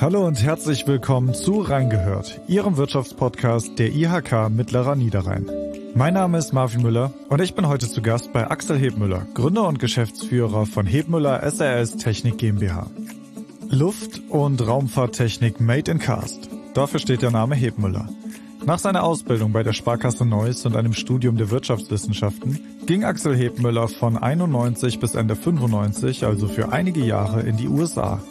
Hallo und herzlich willkommen zu Reingehört, Ihrem Wirtschaftspodcast der IHK Mittlerer Niederrhein. Mein Name ist Marvin Müller und ich bin heute zu Gast bei Axel Hebmüller, Gründer und Geschäftsführer von Hebmüller SRS Technik GmbH. Luft- und Raumfahrttechnik Made in Cast. Dafür steht der Name Hebmüller. Nach seiner Ausbildung bei der Sparkasse Neuss und einem Studium der Wirtschaftswissenschaften ging Axel Hebmüller von 91 bis Ende 95, also für einige Jahre, in die USA.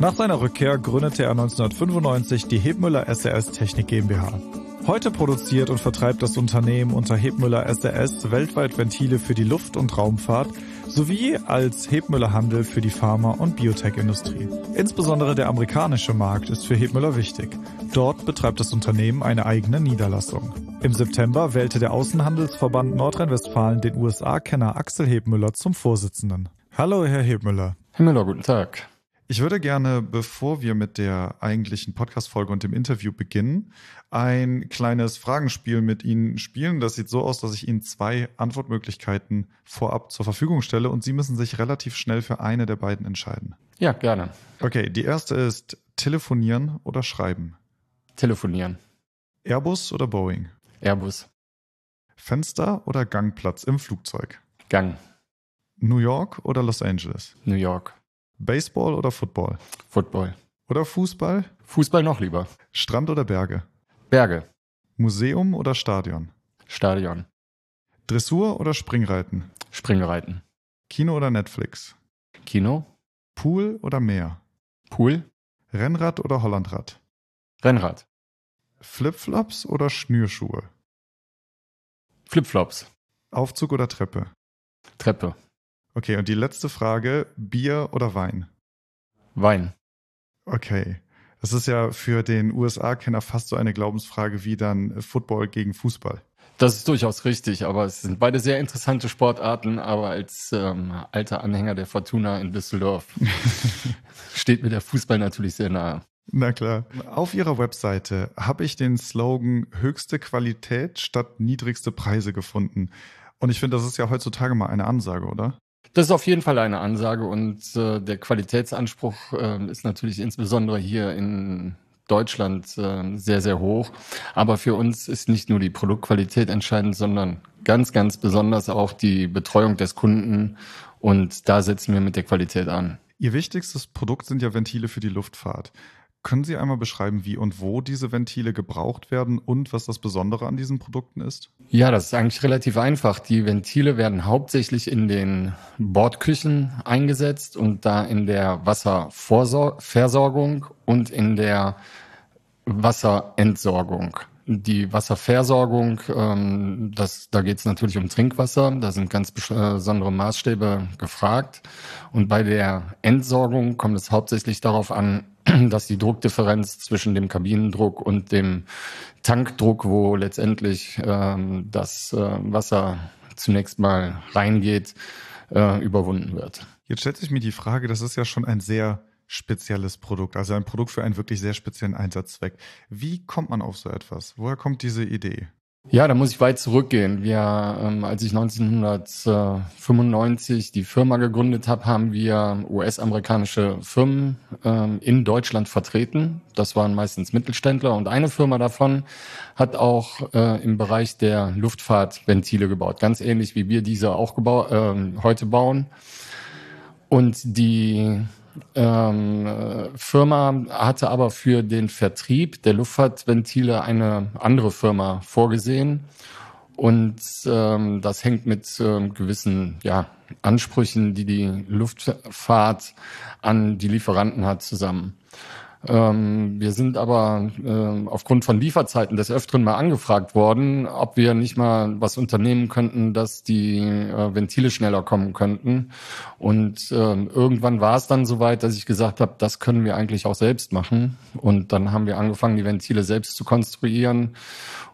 Nach seiner Rückkehr gründete er 1995 die Hebmüller SRS Technik GmbH. Heute produziert und vertreibt das Unternehmen unter Hebmüller SRS weltweit Ventile für die Luft- und Raumfahrt sowie als Hebmüller Handel für die Pharma- und Biotech-Industrie. Insbesondere der amerikanische Markt ist für Hebmüller wichtig. Dort betreibt das Unternehmen eine eigene Niederlassung. Im September wählte der Außenhandelsverband Nordrhein-Westfalen den USA-Kenner Axel Hebmüller zum Vorsitzenden. Hallo, Herr Hebmüller. Herr Müller, guten Tag. Ich würde gerne, bevor wir mit der eigentlichen Podcast-Folge und dem Interview beginnen, ein kleines Fragenspiel mit Ihnen spielen. Das sieht so aus, dass ich Ihnen zwei Antwortmöglichkeiten vorab zur Verfügung stelle und Sie müssen sich relativ schnell für eine der beiden entscheiden. Ja, gerne. Okay, die erste ist telefonieren oder schreiben. Telefonieren. Airbus oder Boeing? Airbus. Fenster oder Gangplatz im Flugzeug? Gang. New York oder Los Angeles? New York. Baseball oder Football? Football. Oder Fußball? Fußball noch lieber. Strand oder Berge? Berge. Museum oder Stadion? Stadion. Dressur oder Springreiten? Springreiten. Kino oder Netflix? Kino. Pool oder Meer? Pool. Rennrad oder Hollandrad? Rennrad. Flipflops oder Schnürschuhe? Flipflops. Aufzug oder Treppe? Treppe. Okay, und die letzte Frage, Bier oder Wein? Wein. Okay. Das ist ja für den USA-Kenner fast so eine Glaubensfrage wie dann Football gegen Fußball. Das ist durchaus richtig, aber es sind beide sehr interessante Sportarten. Aber als ähm, alter Anhänger der Fortuna in Düsseldorf steht mir der Fußball natürlich sehr nahe. Na klar. Auf Ihrer Webseite habe ich den Slogan höchste Qualität statt niedrigste Preise gefunden. Und ich finde, das ist ja heutzutage mal eine Ansage, oder? Das ist auf jeden Fall eine Ansage und äh, der Qualitätsanspruch äh, ist natürlich insbesondere hier in Deutschland äh, sehr, sehr hoch. Aber für uns ist nicht nur die Produktqualität entscheidend, sondern ganz, ganz besonders auch die Betreuung des Kunden. Und da setzen wir mit der Qualität an. Ihr wichtigstes Produkt sind ja Ventile für die Luftfahrt. Können Sie einmal beschreiben, wie und wo diese Ventile gebraucht werden und was das Besondere an diesen Produkten ist? Ja, das ist eigentlich relativ einfach. Die Ventile werden hauptsächlich in den Bordküchen eingesetzt und da in der Wasserversorgung und in der Wasserentsorgung. Die Wasserversorgung, ähm, das, da geht es natürlich um Trinkwasser, da sind ganz besondere Maßstäbe gefragt. Und bei der Entsorgung kommt es hauptsächlich darauf an, dass die Druckdifferenz zwischen dem Kabinendruck und dem Tankdruck, wo letztendlich ähm, das äh, Wasser zunächst mal reingeht, äh, überwunden wird. Jetzt stellt sich mir die Frage, das ist ja schon ein sehr spezielles Produkt, also ein Produkt für einen wirklich sehr speziellen Einsatzzweck. Wie kommt man auf so etwas? Woher kommt diese Idee? Ja, da muss ich weit zurückgehen. Wir, ähm, als ich 1995 die Firma gegründet habe, haben wir US-amerikanische Firmen ähm, in Deutschland vertreten. Das waren meistens Mittelständler und eine Firma davon hat auch äh, im Bereich der Luftfahrt Ventile gebaut, ganz ähnlich wie wir diese auch äh, heute bauen. Und die ähm, Firma hatte aber für den Vertrieb der Luftfahrtventile eine andere Firma vorgesehen. Und ähm, das hängt mit ähm, gewissen ja, Ansprüchen, die die Luftfahrt an die Lieferanten hat, zusammen. Ähm, wir sind aber äh, aufgrund von Lieferzeiten des Öfteren mal angefragt worden, ob wir nicht mal was unternehmen könnten, dass die äh, Ventile schneller kommen könnten. Und äh, irgendwann war es dann soweit, dass ich gesagt habe, das können wir eigentlich auch selbst machen. Und dann haben wir angefangen, die Ventile selbst zu konstruieren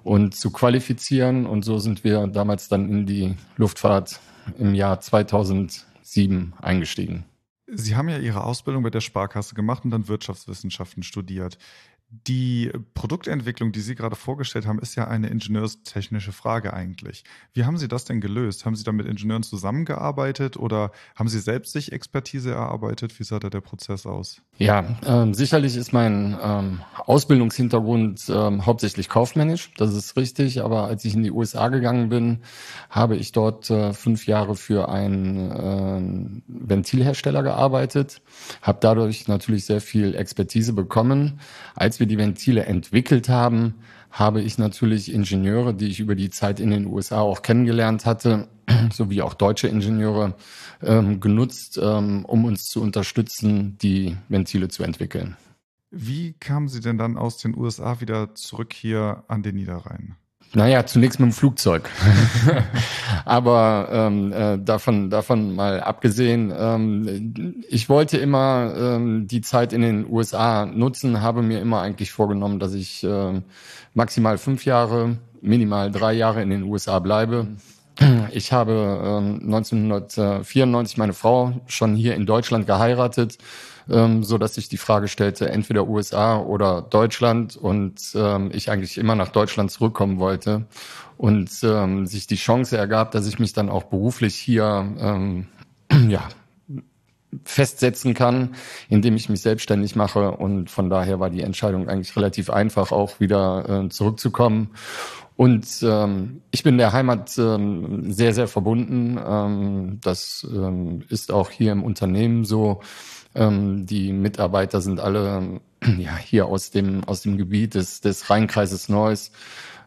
und zu qualifizieren. Und so sind wir damals dann in die Luftfahrt im Jahr 2007 eingestiegen. Sie haben ja Ihre Ausbildung bei der Sparkasse gemacht und dann Wirtschaftswissenschaften studiert. Die Produktentwicklung, die Sie gerade vorgestellt haben, ist ja eine ingenieurstechnische Frage eigentlich. Wie haben Sie das denn gelöst? Haben Sie da mit Ingenieuren zusammengearbeitet oder haben Sie selbst sich Expertise erarbeitet? Wie sah da der Prozess aus? Ja, ähm, sicherlich ist mein ähm, Ausbildungshintergrund ähm, hauptsächlich kaufmännisch, das ist richtig. Aber als ich in die USA gegangen bin, habe ich dort äh, fünf Jahre für einen äh, Ventilhersteller gearbeitet, habe dadurch natürlich sehr viel Expertise bekommen. Als als wir die Ventile entwickelt haben, habe ich natürlich Ingenieure, die ich über die Zeit in den USA auch kennengelernt hatte, sowie auch deutsche Ingenieure ähm, genutzt, ähm, um uns zu unterstützen, die Ventile zu entwickeln. Wie kamen Sie denn dann aus den USA wieder zurück hier an den Niederrhein? Naja, zunächst mit dem Flugzeug. Aber ähm, äh, davon, davon mal abgesehen, ähm, ich wollte immer ähm, die Zeit in den USA nutzen, habe mir immer eigentlich vorgenommen, dass ich ähm, maximal fünf Jahre, minimal drei Jahre in den USA bleibe. Ich habe ähm, 1994 meine Frau schon hier in Deutschland geheiratet ähm, so dass sich die Frage stellte, entweder USA oder Deutschland und ähm, ich eigentlich immer nach Deutschland zurückkommen wollte und ähm, sich die Chance ergab, dass ich mich dann auch beruflich hier ähm, ja festsetzen kann, indem ich mich selbstständig mache und von daher war die Entscheidung eigentlich relativ einfach, auch wieder äh, zurückzukommen. Und ähm, ich bin der Heimat ähm, sehr, sehr verbunden. Ähm, das ähm, ist auch hier im Unternehmen so. Ähm, die Mitarbeiter sind alle ja, hier aus dem, aus dem Gebiet des, des Rheinkreises Neuss.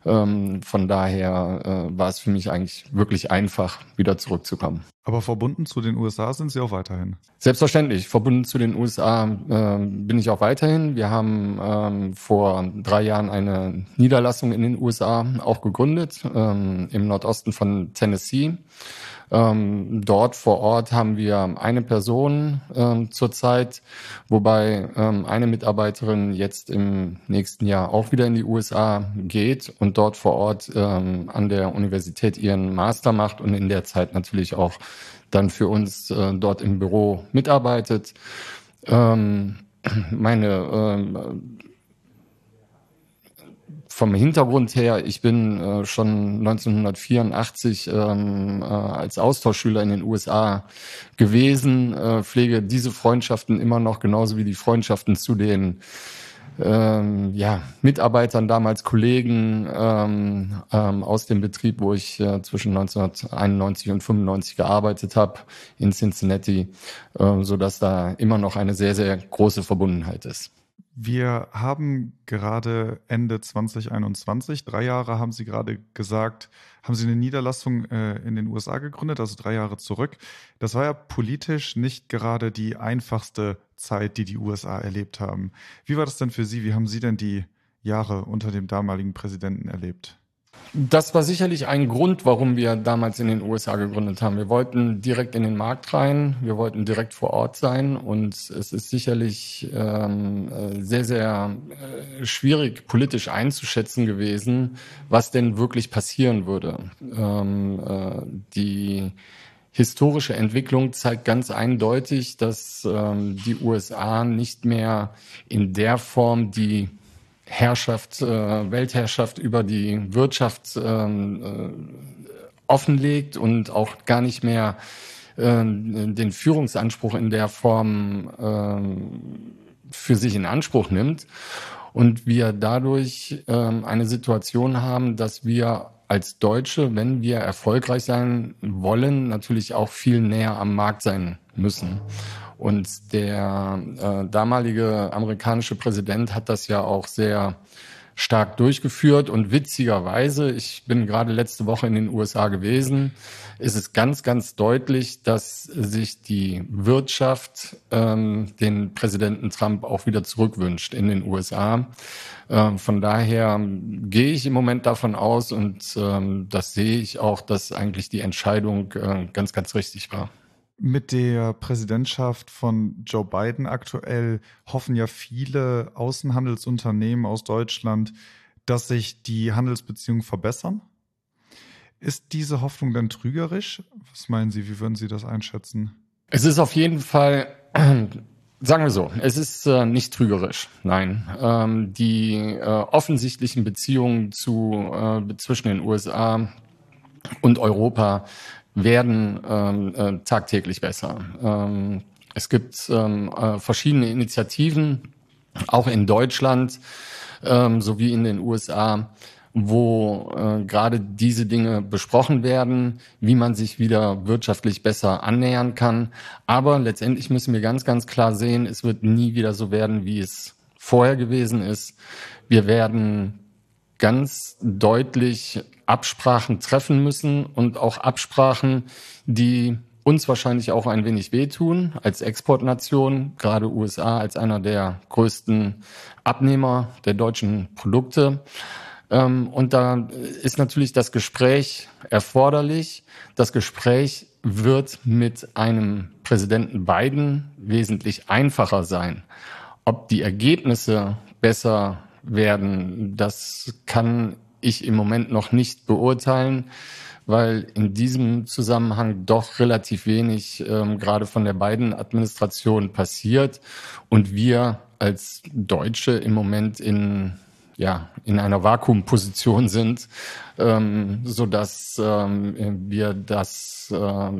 Ähm, von daher äh, war es für mich eigentlich wirklich einfach, wieder zurückzukommen. Aber verbunden zu den USA sind Sie auch weiterhin? Selbstverständlich. Verbunden zu den USA äh, bin ich auch weiterhin. Wir haben ähm, vor drei Jahren eine Niederlassung in den USA auch gegründet, ähm, im Nordosten von Tennessee. Ähm, dort vor Ort haben wir eine Person ähm, zurzeit, wobei ähm, eine Mitarbeiterin jetzt im nächsten Jahr auch wieder in die USA geht und dort vor Ort ähm, an der Universität ihren Master macht und in der Zeit natürlich auch dann für uns äh, dort im Büro mitarbeitet. Ähm, meine ähm, vom Hintergrund her, ich bin äh, schon 1984 ähm, äh, als Austauschschüler in den USA gewesen, äh, pflege diese Freundschaften immer noch genauso wie die Freundschaften zu den ähm, ja, Mitarbeitern, damals Kollegen ähm, ähm, aus dem Betrieb, wo ich äh, zwischen 1991 und 95 gearbeitet habe in Cincinnati, äh, so dass da immer noch eine sehr, sehr große Verbundenheit ist. Wir haben gerade Ende 2021, drei Jahre haben Sie gerade gesagt, haben Sie eine Niederlassung äh, in den USA gegründet, also drei Jahre zurück. Das war ja politisch nicht gerade die einfachste Zeit, die die USA erlebt haben. Wie war das denn für Sie? Wie haben Sie denn die Jahre unter dem damaligen Präsidenten erlebt? Das war sicherlich ein Grund, warum wir damals in den USA gegründet haben. Wir wollten direkt in den Markt rein, wir wollten direkt vor Ort sein und es ist sicherlich ähm, äh, sehr, sehr äh, schwierig politisch einzuschätzen gewesen, was denn wirklich passieren würde. Ähm, äh, die historische Entwicklung zeigt ganz eindeutig, dass ähm, die USA nicht mehr in der Form die Herrschaft, äh, Weltherrschaft über die Wirtschaft ähm, äh, offenlegt und auch gar nicht mehr äh, den Führungsanspruch in der Form äh, für sich in Anspruch nimmt. Und wir dadurch äh, eine Situation haben, dass wir als Deutsche, wenn wir erfolgreich sein wollen, natürlich auch viel näher am Markt sein müssen. Und der äh, damalige amerikanische Präsident hat das ja auch sehr stark durchgeführt. Und witzigerweise, ich bin gerade letzte Woche in den USA gewesen, ist es ganz, ganz deutlich, dass sich die Wirtschaft ähm, den Präsidenten Trump auch wieder zurückwünscht in den USA. Ähm, von daher gehe ich im Moment davon aus und ähm, das sehe ich auch, dass eigentlich die Entscheidung äh, ganz, ganz richtig war. Mit der Präsidentschaft von Joe Biden aktuell hoffen ja viele Außenhandelsunternehmen aus Deutschland, dass sich die Handelsbeziehungen verbessern. Ist diese Hoffnung denn trügerisch? Was meinen Sie, wie würden Sie das einschätzen? Es ist auf jeden Fall Sagen wir so, es ist äh, nicht trügerisch. Nein, ähm, die äh, offensichtlichen Beziehungen zu, äh, zwischen den USA und Europa werden ähm, äh, tagtäglich besser. Ähm, es gibt ähm, äh, verschiedene Initiativen, auch in Deutschland ähm, sowie in den USA, wo äh, gerade diese Dinge besprochen werden, wie man sich wieder wirtschaftlich besser annähern kann. Aber letztendlich müssen wir ganz, ganz klar sehen, es wird nie wieder so werden, wie es vorher gewesen ist. Wir werden ganz deutlich Absprachen treffen müssen und auch Absprachen, die uns wahrscheinlich auch ein wenig wehtun als Exportnation, gerade USA als einer der größten Abnehmer der deutschen Produkte. Ähm, und da ist natürlich das Gespräch erforderlich. Das Gespräch wird mit einem Präsidenten Biden wesentlich einfacher sein. Ob die Ergebnisse besser werden, das kann ich im Moment noch nicht beurteilen, weil in diesem Zusammenhang doch relativ wenig ähm, gerade von der beiden Administration passiert und wir als Deutsche im Moment in ja, in einer Vakuumposition sind, ähm, so dass ähm, wir das äh,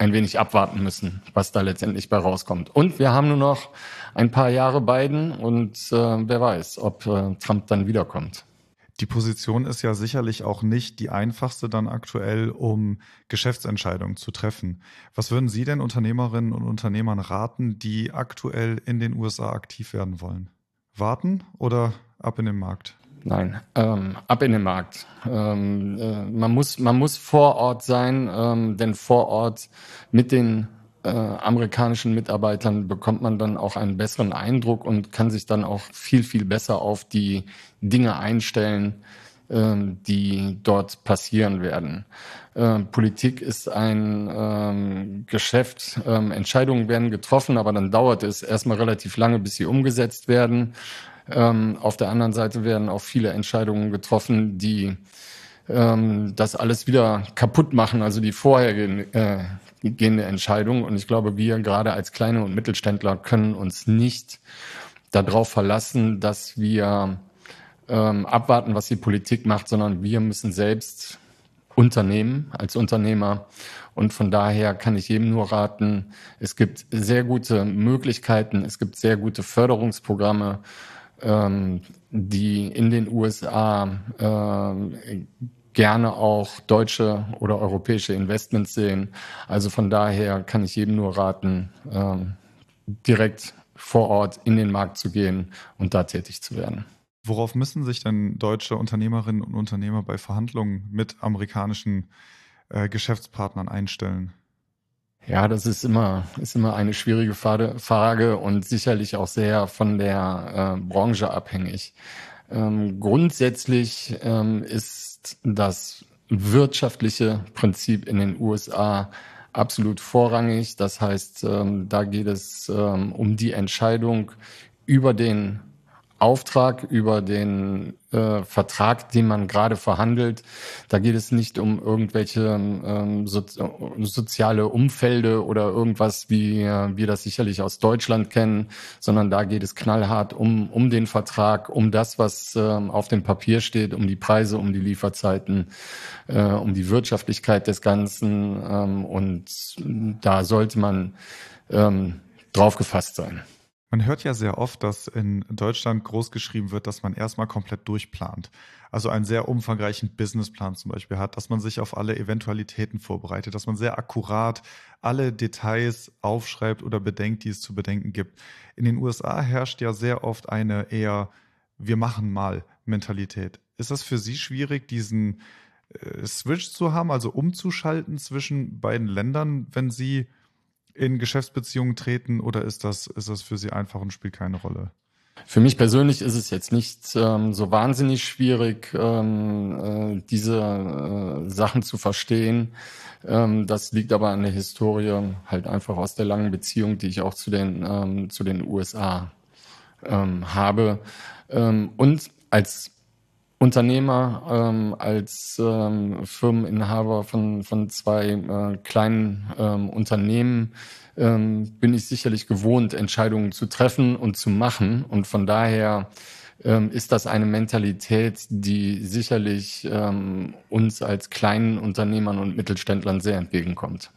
ein wenig abwarten müssen, was da letztendlich bei rauskommt. Und wir haben nur noch ein paar Jahre Biden und äh, wer weiß, ob äh, Trump dann wiederkommt. Die Position ist ja sicherlich auch nicht die einfachste dann aktuell, um Geschäftsentscheidungen zu treffen. Was würden Sie denn Unternehmerinnen und Unternehmern raten, die aktuell in den USA aktiv werden wollen? Warten oder ab in den Markt? Nein, ähm, ab in den Markt. Ähm, äh, man, muss, man muss vor Ort sein, ähm, denn vor Ort mit den äh, amerikanischen Mitarbeitern bekommt man dann auch einen besseren Eindruck und kann sich dann auch viel, viel besser auf die Dinge einstellen, ähm, die dort passieren werden. Ähm, Politik ist ein ähm, Geschäft. Ähm, Entscheidungen werden getroffen, aber dann dauert es erstmal relativ lange, bis sie umgesetzt werden. Ähm, auf der anderen Seite werden auch viele Entscheidungen getroffen, die ähm, das alles wieder kaputt machen, also die vorhergehende äh, Entscheidung. Und ich glaube, wir gerade als kleine und Mittelständler können uns nicht darauf verlassen, dass wir ähm, abwarten, was die Politik macht, sondern wir müssen selbst unternehmen als Unternehmer. Und von daher kann ich jedem nur raten, es gibt sehr gute Möglichkeiten, es gibt sehr gute Förderungsprogramme ähm, die in den USA äh, gerne auch deutsche oder europäische Investments sehen. Also von daher kann ich jedem nur raten, ähm, direkt vor Ort in den Markt zu gehen und da tätig zu werden. Worauf müssen sich denn deutsche Unternehmerinnen und Unternehmer bei Verhandlungen mit amerikanischen äh, Geschäftspartnern einstellen? Ja, das ist immer, ist immer eine schwierige Frage und sicherlich auch sehr von der äh, Branche abhängig. Ähm, grundsätzlich ähm, ist das wirtschaftliche Prinzip in den USA absolut vorrangig. Das heißt, ähm, da geht es ähm, um die Entscheidung über den Auftrag, über den äh, Vertrag, den man gerade verhandelt. Da geht es nicht um irgendwelche ähm, so, soziale Umfelde oder irgendwas, wie äh, wir das sicherlich aus Deutschland kennen, sondern da geht es knallhart um, um den Vertrag, um das, was äh, auf dem Papier steht, um die Preise, um die Lieferzeiten, äh, um die Wirtschaftlichkeit des Ganzen. Ähm, und da sollte man ähm, drauf gefasst sein. Man hört ja sehr oft, dass in Deutschland großgeschrieben wird, dass man erstmal komplett durchplant. Also einen sehr umfangreichen Businessplan zum Beispiel hat, dass man sich auf alle Eventualitäten vorbereitet, dass man sehr akkurat alle Details aufschreibt oder bedenkt, die es zu bedenken gibt. In den USA herrscht ja sehr oft eine eher wir machen mal Mentalität. Ist das für Sie schwierig, diesen äh, Switch zu haben, also umzuschalten zwischen beiden Ländern, wenn Sie in Geschäftsbeziehungen treten oder ist das, ist das für Sie einfach und spielt keine Rolle? Für mich persönlich ist es jetzt nicht ähm, so wahnsinnig schwierig, ähm, äh, diese äh, Sachen zu verstehen. Ähm, das liegt aber an der Historie, halt einfach aus der langen Beziehung, die ich auch zu den, ähm, zu den USA ähm, habe. Ähm, und als Unternehmer, ähm, als ähm, Firmeninhaber von, von zwei äh, kleinen ähm, Unternehmen ähm, bin ich sicherlich gewohnt, Entscheidungen zu treffen und zu machen. Und von daher ähm, ist das eine Mentalität, die sicherlich ähm, uns als kleinen Unternehmern und Mittelständlern sehr entgegenkommt.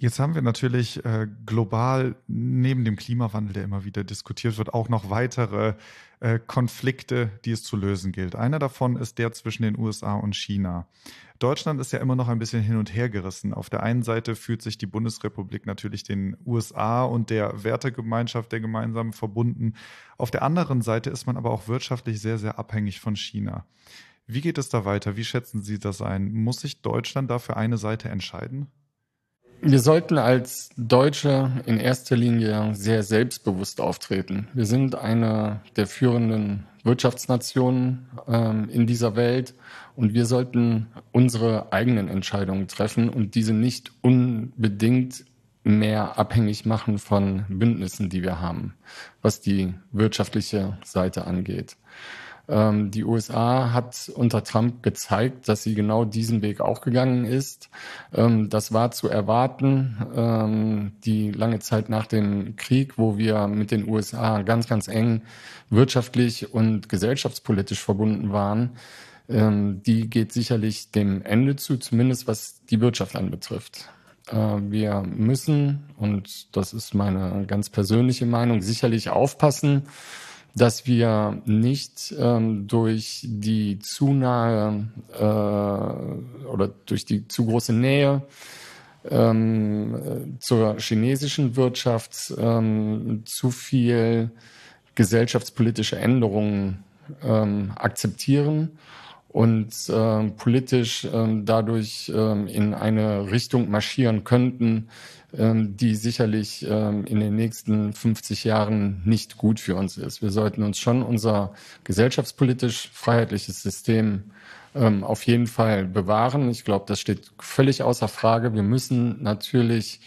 Jetzt haben wir natürlich äh, global neben dem Klimawandel, der immer wieder diskutiert wird, auch noch weitere äh, Konflikte, die es zu lösen gilt. Einer davon ist der zwischen den USA und China. Deutschland ist ja immer noch ein bisschen hin und her gerissen. Auf der einen Seite fühlt sich die Bundesrepublik natürlich den USA und der Wertegemeinschaft der gemeinsamen verbunden. Auf der anderen Seite ist man aber auch wirtschaftlich sehr, sehr abhängig von China. Wie geht es da weiter? Wie schätzen Sie das ein? Muss sich Deutschland dafür eine Seite entscheiden? Wir sollten als Deutsche in erster Linie sehr selbstbewusst auftreten. Wir sind eine der führenden Wirtschaftsnationen ähm, in dieser Welt und wir sollten unsere eigenen Entscheidungen treffen und diese nicht unbedingt mehr abhängig machen von Bündnissen, die wir haben, was die wirtschaftliche Seite angeht. Ähm, die USA hat unter Trump gezeigt, dass sie genau diesen Weg auch gegangen ist. Ähm, das war zu erwarten. Ähm, die lange Zeit nach dem Krieg, wo wir mit den USA ganz, ganz eng wirtschaftlich und gesellschaftspolitisch verbunden waren, ähm, die geht sicherlich dem Ende zu, zumindest was die Wirtschaft anbetrifft. Äh, wir müssen, und das ist meine ganz persönliche Meinung, sicherlich aufpassen, dass wir nicht ähm, durch die zu nahe äh, oder durch die zu große Nähe ähm, zur chinesischen Wirtschaft ähm, zu viel gesellschaftspolitische Änderungen ähm, akzeptieren und äh, politisch äh, dadurch äh, in eine Richtung marschieren könnten, ähm, die sicherlich ähm, in den nächsten 50 Jahren nicht gut für uns ist. Wir sollten uns schon unser gesellschaftspolitisch freiheitliches System ähm, auf jeden Fall bewahren. Ich glaube, das steht völlig außer Frage. Wir müssen natürlich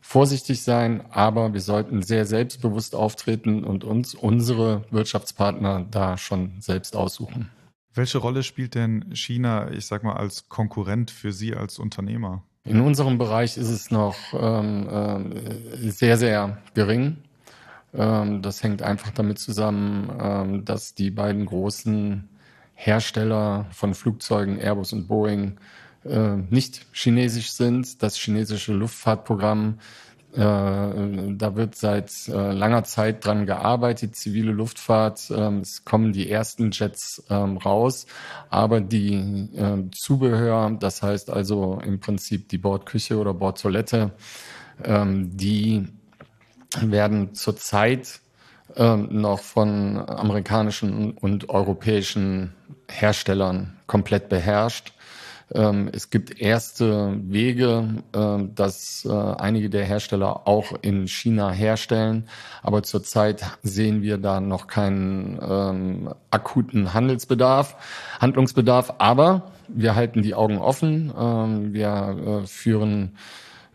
vorsichtig sein, aber wir sollten sehr selbstbewusst auftreten und uns unsere Wirtschaftspartner da schon selbst aussuchen. Welche Rolle spielt denn China, ich sag mal, als Konkurrent für Sie als Unternehmer? In unserem Bereich ist es noch ähm, äh, sehr, sehr gering. Ähm, das hängt einfach damit zusammen, ähm, dass die beiden großen Hersteller von Flugzeugen, Airbus und Boeing, äh, nicht chinesisch sind. Das chinesische Luftfahrtprogramm äh, da wird seit äh, langer Zeit dran gearbeitet, zivile Luftfahrt. Ähm, es kommen die ersten Jets ähm, raus, aber die äh, Zubehör, das heißt also im Prinzip die Bordküche oder Bordtoilette, ähm, die werden zurzeit noch von amerikanischen und europäischen Herstellern komplett beherrscht. Ähm, es gibt erste Wege, äh, dass äh, einige der Hersteller auch in China herstellen. Aber zurzeit sehen wir da noch keinen ähm, akuten Handelsbedarf, Handlungsbedarf. Aber wir halten die Augen offen. Ähm, wir äh, führen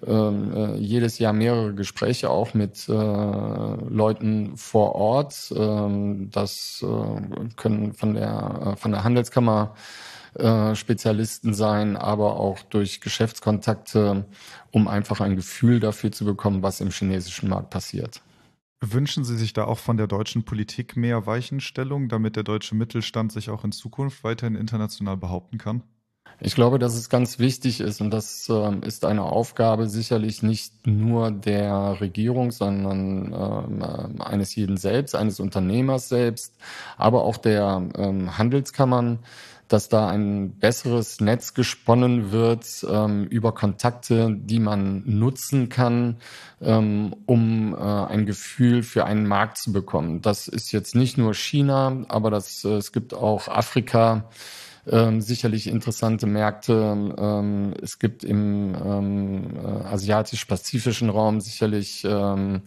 äh, jedes Jahr mehrere Gespräche auch mit äh, Leuten vor Ort. Ähm, das äh, können von der von der Handelskammer äh, Spezialisten sein, aber auch durch Geschäftskontakte, um einfach ein Gefühl dafür zu bekommen, was im chinesischen Markt passiert. Wünschen Sie sich da auch von der deutschen Politik mehr Weichenstellung, damit der deutsche Mittelstand sich auch in Zukunft weiterhin international behaupten kann? Ich glaube, dass es ganz wichtig ist und das äh, ist eine Aufgabe sicherlich nicht nur der Regierung, sondern äh, eines jeden selbst, eines Unternehmers selbst, aber auch der äh, Handelskammern, dass da ein besseres Netz gesponnen wird ähm, über Kontakte, die man nutzen kann, ähm, um äh, ein Gefühl für einen Markt zu bekommen. Das ist jetzt nicht nur China, aber das, äh, es gibt auch Afrika. Ähm, sicherlich interessante Märkte. Ähm, es gibt im ähm, äh, asiatisch-pazifischen Raum sicherlich ähm,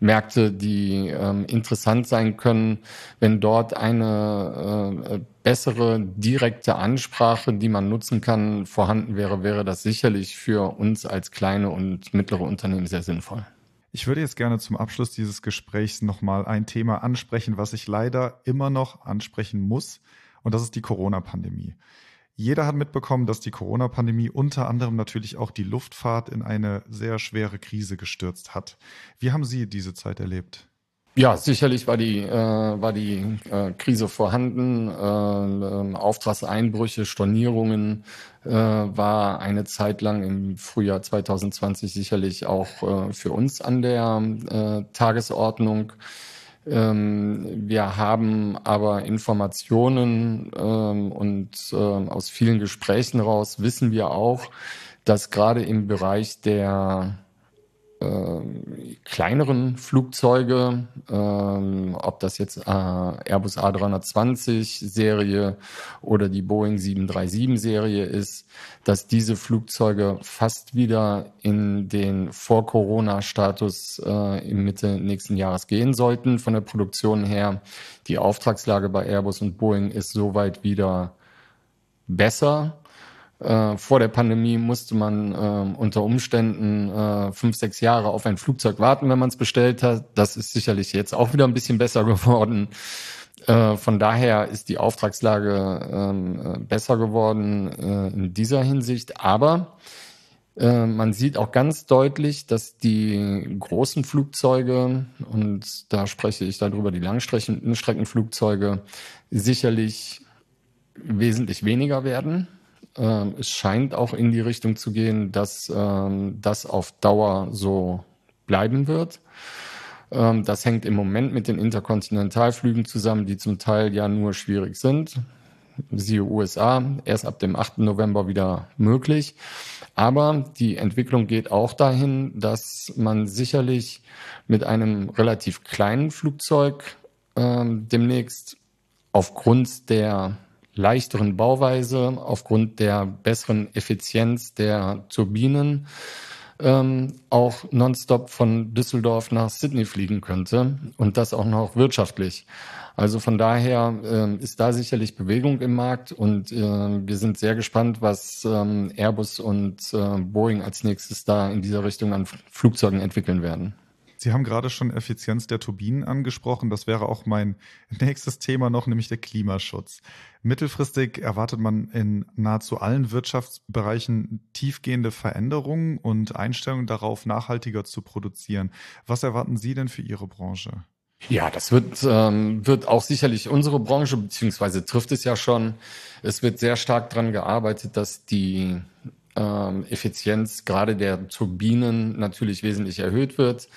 Märkte, die ähm, interessant sein können, wenn dort eine äh, bessere direkte Ansprache, die man nutzen kann, vorhanden wäre, wäre das sicherlich für uns als kleine und mittlere Unternehmen sehr sinnvoll. Ich würde jetzt gerne zum Abschluss dieses Gesprächs nochmal ein Thema ansprechen, was ich leider immer noch ansprechen muss. Und das ist die Corona-Pandemie. Jeder hat mitbekommen, dass die Corona-Pandemie unter anderem natürlich auch die Luftfahrt in eine sehr schwere Krise gestürzt hat. Wie haben Sie diese Zeit erlebt? Ja, sicherlich war die, äh, war die äh, Krise vorhanden. Äh, Auftragseinbrüche, Stornierungen äh, war eine Zeit lang im Frühjahr 2020 sicherlich auch äh, für uns an der äh, Tagesordnung. Ähm, wir haben aber Informationen ähm, und äh, aus vielen Gesprächen raus wissen wir auch, dass gerade im Bereich der äh, kleineren Flugzeuge, ähm, ob das jetzt äh, Airbus A320 Serie oder die Boeing 737 Serie ist, dass diese Flugzeuge fast wieder in den Vor-Corona-Status äh, im Mitte nächsten Jahres gehen sollten. Von der Produktion her, die Auftragslage bei Airbus und Boeing ist soweit wieder besser. Äh, vor der Pandemie musste man äh, unter Umständen äh, fünf, sechs Jahre auf ein Flugzeug warten, wenn man es bestellt hat. Das ist sicherlich jetzt auch wieder ein bisschen besser geworden. Äh, von daher ist die Auftragslage ähm, äh, besser geworden äh, in dieser Hinsicht. Aber man sieht auch ganz deutlich, dass die großen Flugzeuge, und da spreche ich darüber, die Langstreckenflugzeuge, sicherlich wesentlich weniger werden ähm, es scheint auch in die Richtung zu gehen, dass ähm, das auf Dauer so bleiben wird. Ähm, das hängt im Moment mit den Interkontinentalflügen zusammen, die zum Teil ja nur schwierig sind. Siehe USA, erst ab dem 8. November wieder möglich. Aber die Entwicklung geht auch dahin, dass man sicherlich mit einem relativ kleinen Flugzeug ähm, demnächst aufgrund der leichteren Bauweise, aufgrund der besseren Effizienz der Turbinen ähm, auch nonstop von Düsseldorf nach Sydney fliegen könnte und das auch noch wirtschaftlich. Also von daher äh, ist da sicherlich Bewegung im Markt und äh, wir sind sehr gespannt, was ähm, Airbus und äh, Boeing als nächstes da in dieser Richtung an Flugzeugen entwickeln werden. Sie haben gerade schon Effizienz der Turbinen angesprochen. Das wäre auch mein nächstes Thema noch, nämlich der Klimaschutz. Mittelfristig erwartet man in nahezu allen Wirtschaftsbereichen tiefgehende Veränderungen und Einstellungen darauf, nachhaltiger zu produzieren. Was erwarten Sie denn für Ihre Branche? Ja, das wird, ähm, wird auch sicherlich unsere Branche, beziehungsweise trifft es ja schon. Es wird sehr stark daran gearbeitet, dass die ähm, Effizienz gerade der Turbinen natürlich wesentlich erhöht wird.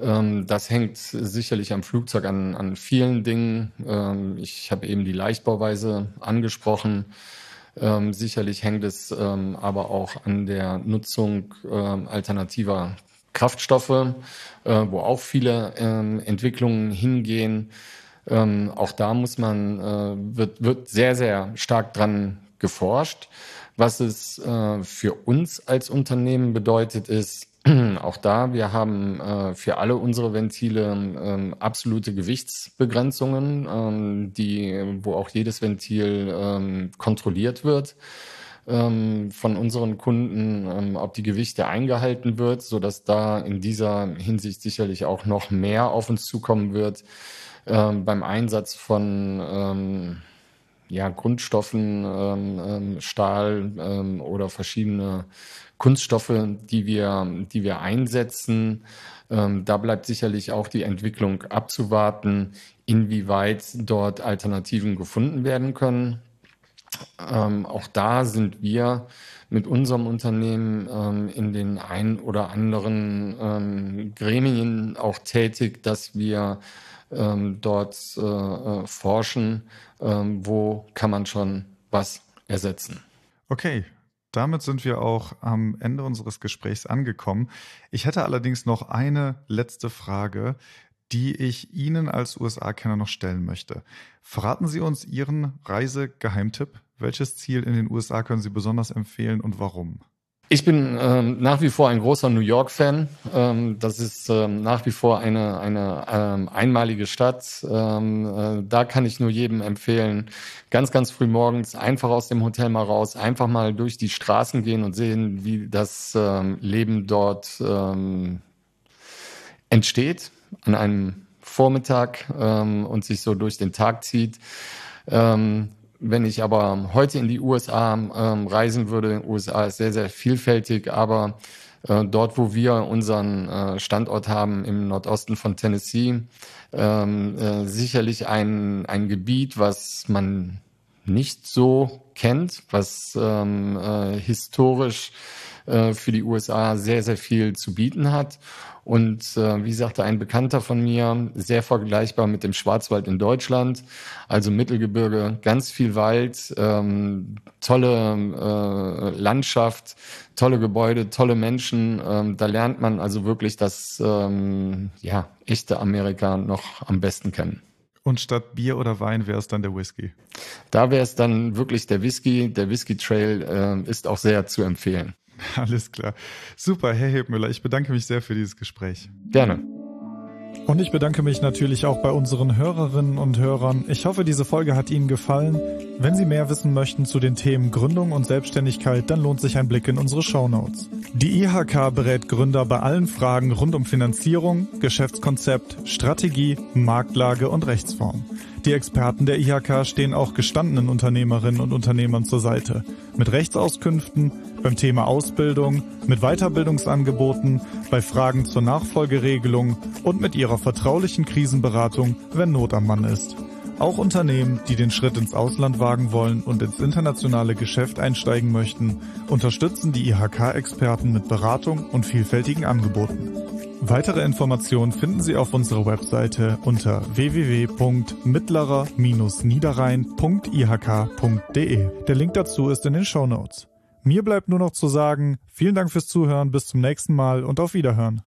Ähm, das hängt sicherlich am Flugzeug an, an vielen Dingen. Ähm, ich habe eben die Leichtbauweise angesprochen. Ähm, sicherlich hängt es ähm, aber auch an der Nutzung ähm, alternativer Kraftstoffe, äh, wo auch viele Entwicklungen hingehen. auch da muss man, äh, wird, wird sehr, sehr stark dran geforscht. Was es äh, für uns als Unternehmen bedeutet, ist, auch da, wir haben äh, für alle unsere Ventile ähm, absolute Gewichtsbegrenzungen, ähm, die, wo auch jedes Ventil ähm, kontrolliert wird ähm, von unseren Kunden, ob die Gewichte eingehalten wird, so dass da in dieser Hinsicht sicherlich auch noch mehr auf uns zukommen wird beim Einsatz von ja, Grundstoffen, ähm, ähm, Stahl ähm, oder verschiedene Kunststoffe, die wir, die wir einsetzen. Ähm, da bleibt sicherlich auch die Entwicklung abzuwarten, inwieweit dort Alternativen gefunden werden können. Ähm, auch da sind wir mit unserem Unternehmen ähm, in den ein oder anderen ähm, Gremien auch tätig, dass wir ähm, dort äh, äh, forschen, ähm, wo kann man schon was ersetzen. Okay, damit sind wir auch am Ende unseres Gesprächs angekommen. Ich hätte allerdings noch eine letzte Frage, die ich Ihnen als USA-Kenner noch stellen möchte. Verraten Sie uns Ihren Reisegeheimtipp. Welches Ziel in den USA können Sie besonders empfehlen und warum? Ich bin ähm, nach wie vor ein großer New York-Fan. Ähm, das ist ähm, nach wie vor eine, eine ähm, einmalige Stadt. Ähm, äh, da kann ich nur jedem empfehlen, ganz, ganz früh morgens einfach aus dem Hotel mal raus, einfach mal durch die Straßen gehen und sehen, wie das ähm, Leben dort entsteht an einem Vormittag und sich so durch den Tag zieht. Ähm, wenn ich aber heute in die USA ähm, reisen würde, USA ist sehr, sehr vielfältig, aber äh, dort, wo wir unseren äh, Standort haben im Nordosten von Tennessee, ähm, äh, sicherlich ein, ein Gebiet, was man nicht so kennt, was ähm, äh, historisch äh, für die USA sehr, sehr viel zu bieten hat. Und äh, wie sagte ein Bekannter von mir, sehr vergleichbar mit dem Schwarzwald in Deutschland. Also Mittelgebirge, ganz viel Wald, ähm, tolle äh, Landschaft, tolle Gebäude, tolle Menschen. Ähm, da lernt man also wirklich das ähm, ja, echte Amerika noch am besten kennen. Und statt Bier oder Wein wäre es dann der Whisky? Da wäre es dann wirklich der Whisky. Der Whisky Trail äh, ist auch sehr zu empfehlen. Alles klar. Super, Herr Hebmüller, ich bedanke mich sehr für dieses Gespräch. Gerne. Und ich bedanke mich natürlich auch bei unseren Hörerinnen und Hörern. Ich hoffe, diese Folge hat Ihnen gefallen. Wenn Sie mehr wissen möchten zu den Themen Gründung und Selbstständigkeit, dann lohnt sich ein Blick in unsere Show Notes. Die IHK berät Gründer bei allen Fragen rund um Finanzierung, Geschäftskonzept, Strategie, Marktlage und Rechtsform. Die Experten der IHK stehen auch gestandenen Unternehmerinnen und Unternehmern zur Seite. Mit Rechtsauskünften, beim Thema Ausbildung, mit Weiterbildungsangeboten, bei Fragen zur Nachfolgeregelung und mit ihrer vertraulichen Krisenberatung, wenn Not am Mann ist. Auch Unternehmen, die den Schritt ins Ausland wagen wollen und ins internationale Geschäft einsteigen möchten, unterstützen die IHK-Experten mit Beratung und vielfältigen Angeboten. Weitere Informationen finden Sie auf unserer Webseite unter www.mittlerer-niederrhein.ihk.de. Der Link dazu ist in den Show Notes. Mir bleibt nur noch zu sagen, vielen Dank fürs Zuhören, bis zum nächsten Mal und auf Wiederhören.